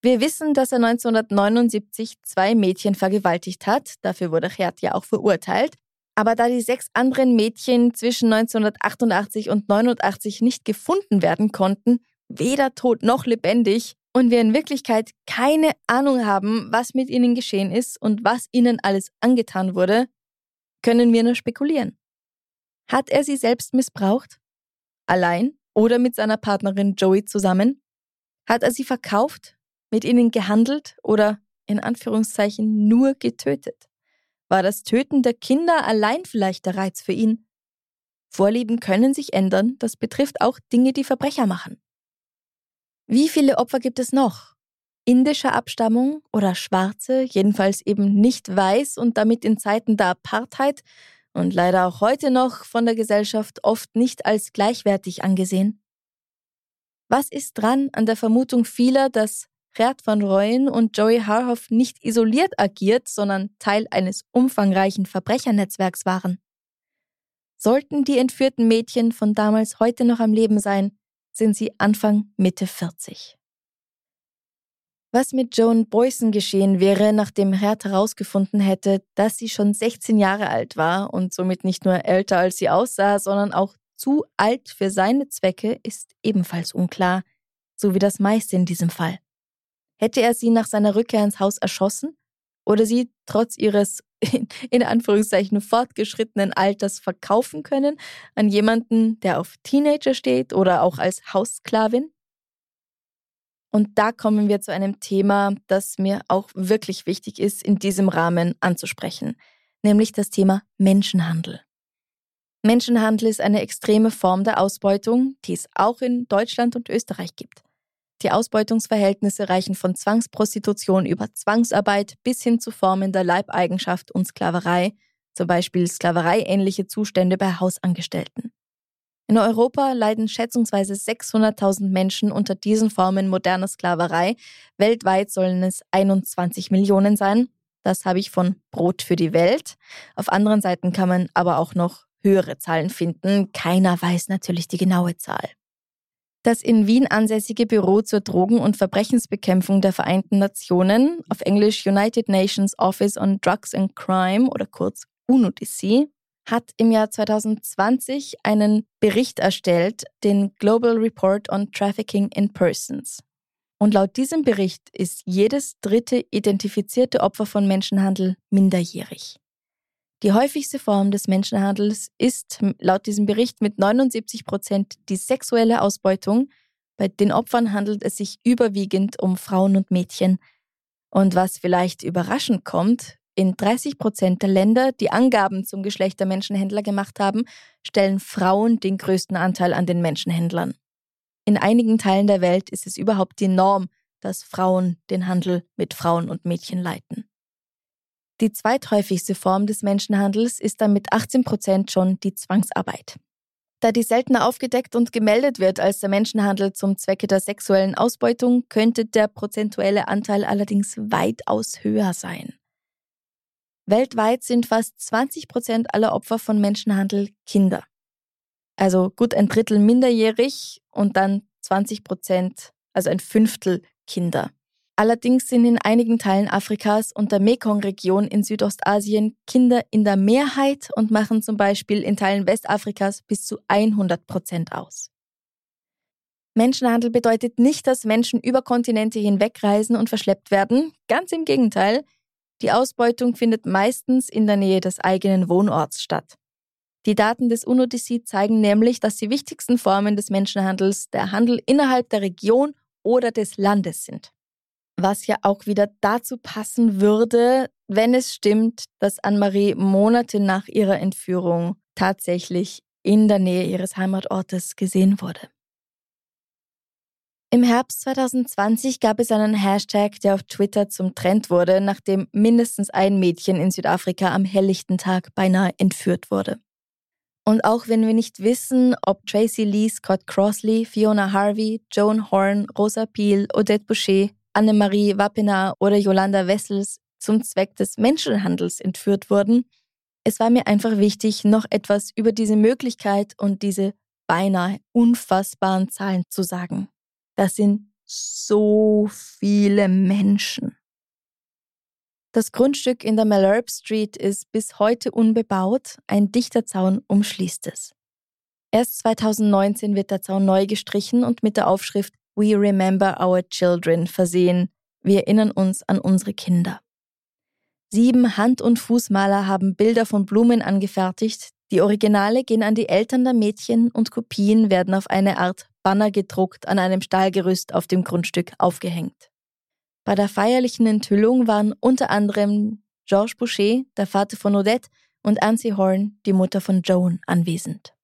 Speaker 4: Wir wissen, dass er 1979 zwei Mädchen vergewaltigt hat, dafür wurde Gerd ja auch verurteilt, aber da die sechs anderen Mädchen zwischen 1988 und 89 nicht gefunden werden konnten, weder tot noch lebendig, und wir in Wirklichkeit keine Ahnung haben, was mit ihnen geschehen ist und was ihnen alles angetan wurde, können wir nur spekulieren. Hat er sie selbst missbraucht? Allein oder mit seiner Partnerin Joey zusammen? Hat er sie verkauft, mit ihnen gehandelt oder in Anführungszeichen nur getötet? War das Töten der Kinder allein vielleicht der Reiz für ihn? Vorlieben können sich ändern, das betrifft auch Dinge, die Verbrecher machen. Wie viele Opfer gibt es noch? Indischer Abstammung oder Schwarze, jedenfalls eben nicht weiß und damit in Zeiten der Apartheid und leider auch heute noch von der Gesellschaft oft nicht als gleichwertig angesehen? Was ist dran an der Vermutung vieler, dass Gerd van Rooyen und Joey Harhoff nicht isoliert agiert, sondern Teil eines umfangreichen Verbrechernetzwerks waren. Sollten die entführten Mädchen von damals heute noch am Leben sein, sind sie Anfang Mitte 40. Was mit Joan Boyson geschehen wäre, nachdem Herd herausgefunden hätte, dass sie schon 16 Jahre alt war und somit nicht nur älter als sie aussah, sondern auch zu alt für seine Zwecke, ist ebenfalls unklar, so wie das meiste in diesem Fall. Hätte er sie nach seiner Rückkehr ins Haus erschossen oder sie trotz ihres in Anführungszeichen fortgeschrittenen Alters verkaufen können an jemanden, der auf Teenager steht oder auch als Haussklavin? Und da kommen wir zu einem Thema, das mir auch wirklich wichtig ist, in diesem Rahmen anzusprechen, nämlich das Thema Menschenhandel. Menschenhandel ist eine extreme Form der Ausbeutung, die es auch in Deutschland und Österreich gibt. Die Ausbeutungsverhältnisse reichen von Zwangsprostitution über Zwangsarbeit bis hin zu Formen der Leibeigenschaft und Sklaverei, zum Beispiel sklavereiähnliche Zustände bei Hausangestellten. In Europa leiden schätzungsweise 600.000 Menschen unter diesen Formen moderner Sklaverei. Weltweit sollen es 21 Millionen sein. Das habe ich von Brot für die Welt. Auf anderen Seiten kann man aber auch noch höhere Zahlen finden. Keiner weiß natürlich die genaue Zahl. Das in Wien ansässige Büro zur Drogen- und Verbrechensbekämpfung der Vereinten Nationen, auf Englisch United Nations Office on Drugs and Crime oder kurz UNODC, hat im Jahr 2020 einen Bericht erstellt, den Global Report on Trafficking in Persons. Und laut diesem Bericht ist jedes dritte identifizierte Opfer von Menschenhandel minderjährig. Die häufigste Form des Menschenhandels ist laut diesem Bericht mit 79 Prozent die sexuelle Ausbeutung. Bei den Opfern handelt es sich überwiegend um Frauen und Mädchen. Und was vielleicht überraschend kommt, In 30 Prozent der Länder, die Angaben zum Geschlecht der Menschenhändler gemacht haben, stellen Frauen den größten Anteil an den Menschenhändlern. In einigen Teilen der Welt ist es überhaupt die Norm, dass Frauen den Handel mit Frauen und Mädchen leiten. Die zweithäufigste Form des Menschenhandels ist dann mit 18 Prozent schon die Zwangsarbeit. Da die seltener aufgedeckt und gemeldet wird als der Menschenhandel zum Zwecke der sexuellen Ausbeutung, könnte der prozentuelle Anteil allerdings weitaus höher sein. Weltweit sind fast 20 Prozent aller Opfer von Menschenhandel Kinder. Also gut ein Drittel minderjährig und dann 20 Prozent, also ein Fünftel Kinder. Allerdings sind in einigen Teilen Afrikas und der Mekong-Region in Südostasien Kinder in der Mehrheit und machen zum Beispiel in Teilen Westafrikas bis zu 100 Prozent aus. Menschenhandel bedeutet nicht, dass Menschen über Kontinente hinwegreisen und verschleppt werden. Ganz im Gegenteil. Die Ausbeutung findet meistens in der Nähe des eigenen Wohnorts statt. Die Daten des UNODC zeigen nämlich, dass die wichtigsten Formen des Menschenhandels der Handel innerhalb der Region oder des Landes sind was ja auch wieder dazu passen würde, wenn es stimmt, dass Anne-Marie Monate nach ihrer Entführung tatsächlich in der Nähe ihres Heimatortes gesehen wurde. Im Herbst 2020 gab es einen Hashtag, der auf Twitter zum Trend wurde, nachdem mindestens ein Mädchen in Südafrika am helllichten Tag beinahe entführt wurde. Und auch wenn wir nicht wissen, ob Tracy Lee Scott Crossley, Fiona Harvey, Joan Horn, Rosa Peel, Odette Boucher Annemarie Wappener oder Yolanda Wessels zum Zweck des Menschenhandels entführt wurden. Es war mir einfach wichtig, noch etwas über diese Möglichkeit und diese beinahe unfassbaren Zahlen zu sagen. Das sind so viele Menschen. Das Grundstück in der Malherbe Street ist bis heute unbebaut, ein dichter Zaun umschließt es. Erst 2019 wird der Zaun neu gestrichen und mit der Aufschrift We Remember Our Children versehen. Wir erinnern uns an unsere Kinder. Sieben Hand- und Fußmaler haben Bilder von Blumen angefertigt. Die Originale gehen an die Eltern der Mädchen und Kopien werden auf eine Art Banner gedruckt an einem Stahlgerüst auf dem Grundstück aufgehängt. Bei der feierlichen Enthüllung waren unter anderem Georges Boucher, der Vater von Odette, und Ancy Horn, die Mutter von Joan, anwesend.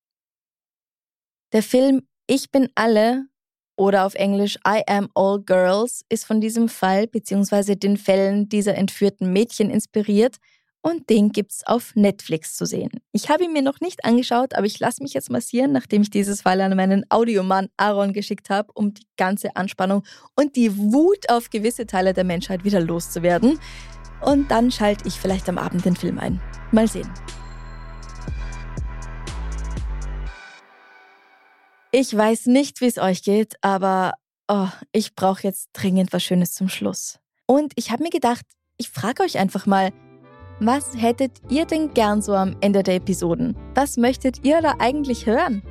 Speaker 4: Der Film Ich bin alle oder auf Englisch I Am All Girls ist von diesem Fall bzw. den Fällen dieser entführten Mädchen inspiriert und den gibt's auf Netflix zu sehen. Ich habe ihn mir noch nicht angeschaut, aber ich lasse mich jetzt massieren, nachdem ich dieses Fall an meinen Audiomann Aaron geschickt habe, um die ganze Anspannung und die Wut auf gewisse Teile der Menschheit wieder loszuwerden. Und dann schalte ich vielleicht am Abend den Film ein. Mal sehen. Ich weiß nicht, wie es euch geht, aber oh, ich brauche jetzt dringend was Schönes zum Schluss. Und ich habe mir gedacht, ich frage euch einfach mal, was hättet ihr denn gern so am Ende der Episoden? Was möchtet ihr da eigentlich hören?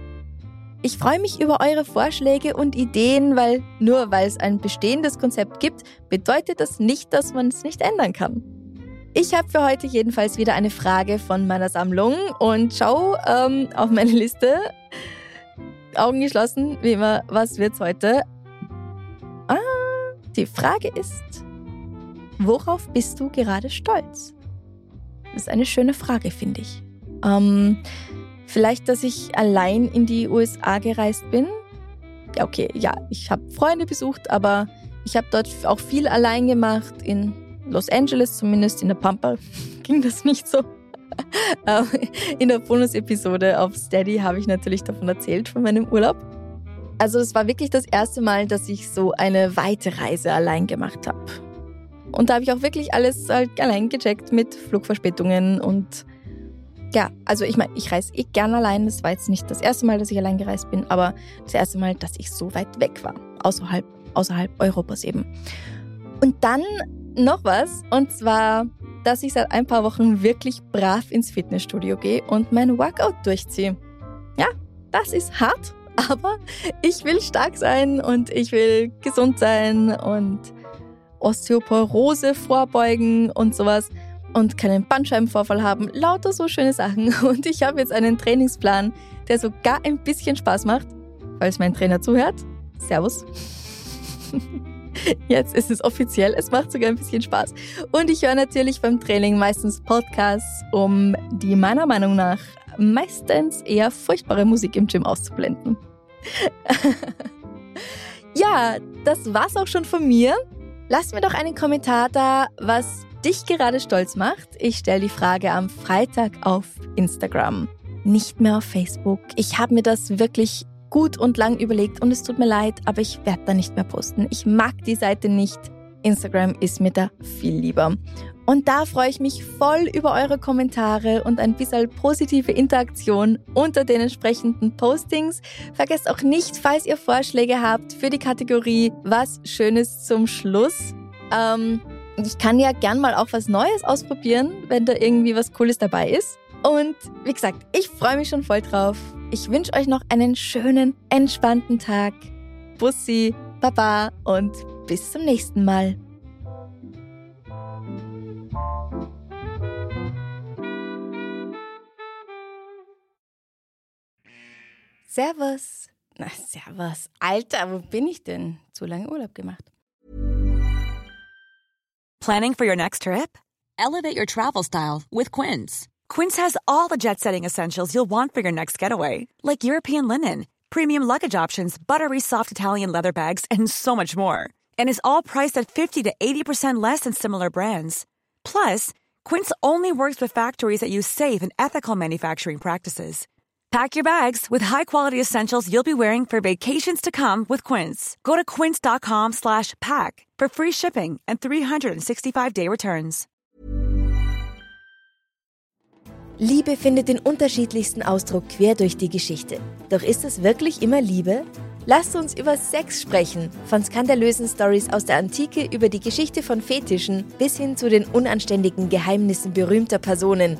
Speaker 4: Ich freue mich über eure Vorschläge und Ideen, weil nur weil es ein bestehendes Konzept gibt, bedeutet das nicht, dass man es nicht ändern kann. Ich habe für heute jedenfalls wieder eine Frage von meiner Sammlung und schau ähm, auf meine Liste. Augen geschlossen, wie immer, was wird's heute? Ah, die Frage ist, worauf bist du gerade stolz? Das ist eine schöne Frage, finde ich. Ähm, vielleicht, dass ich allein in die USA gereist bin. Ja, okay, ja, ich habe Freunde besucht, aber ich habe dort auch viel allein gemacht. In Los Angeles zumindest, in der Pampa ging das nicht so. Ähm, in der Bonus-Episode auf Steady habe ich natürlich davon erzählt, von meinem Urlaub. Also es war wirklich das erste Mal, dass ich so eine weite Reise allein gemacht habe. Und da habe ich auch wirklich alles halt allein gecheckt mit Flugverspätungen und ja, also ich meine, ich reise eh gern allein. Das war jetzt nicht das erste Mal, dass ich allein gereist bin, aber das erste Mal, dass ich so weit weg war. Außerhalb, außerhalb Europas eben. Und dann noch was, und zwar dass ich seit ein paar Wochen wirklich brav ins Fitnessstudio gehe und mein Workout durchziehe. Ja, das ist hart, aber ich will stark sein und ich will gesund sein und Osteoporose vorbeugen und sowas und keinen Bandscheibenvorfall haben. Lauter so schöne Sachen. Und ich habe jetzt einen Trainingsplan, der sogar ein bisschen Spaß macht, falls mein Trainer zuhört. Servus. Jetzt ist es offiziell, es macht sogar ein bisschen Spaß. Und ich höre natürlich beim Training meistens Podcasts, um die meiner Meinung nach meistens eher furchtbare Musik im Gym auszublenden. ja, das war's auch schon von mir. Lass mir doch einen Kommentar da, was dich gerade stolz macht. Ich stelle die Frage am Freitag auf Instagram, nicht mehr auf Facebook. Ich habe mir das wirklich gut und lang überlegt und es tut mir leid, aber ich werde da nicht mehr posten. Ich mag die Seite nicht. Instagram ist mir da viel lieber. Und da freue ich mich voll über eure Kommentare und ein bisschen positive Interaktion unter den entsprechenden Postings. Vergesst auch nicht, falls ihr Vorschläge habt für die Kategorie Was Schönes zum Schluss. Ähm, ich kann ja gern mal auch was Neues ausprobieren, wenn da irgendwie was Cooles dabei ist. Und wie gesagt, ich freue mich schon voll drauf. Ich wünsche euch noch einen schönen, entspannten Tag. Bussi, Baba und bis zum nächsten Mal. Servus. Na, servus. Alter, wo bin ich denn? Zu lange Urlaub gemacht.
Speaker 6: Planning for your next trip? Elevate your travel style with Quince. Quince has all the jet setting essentials you'll want for your next getaway, like European linen, premium luggage options, buttery soft Italian leather bags, and so much more. And is all priced at 50 to 80% less than similar brands. Plus, Quince only works with factories that use safe and ethical manufacturing practices. Pack your bags with high-quality essentials you'll be wearing for vacations to come with Quince. Go to quince.com slash pack for free shipping and 365-day returns.
Speaker 4: Liebe findet den unterschiedlichsten Ausdruck quer durch die Geschichte. Doch ist es wirklich immer Liebe? Lasst uns über Sex sprechen, von skandalösen Stories aus der Antike über die Geschichte von Fetischen bis hin zu den unanständigen Geheimnissen berühmter Personen.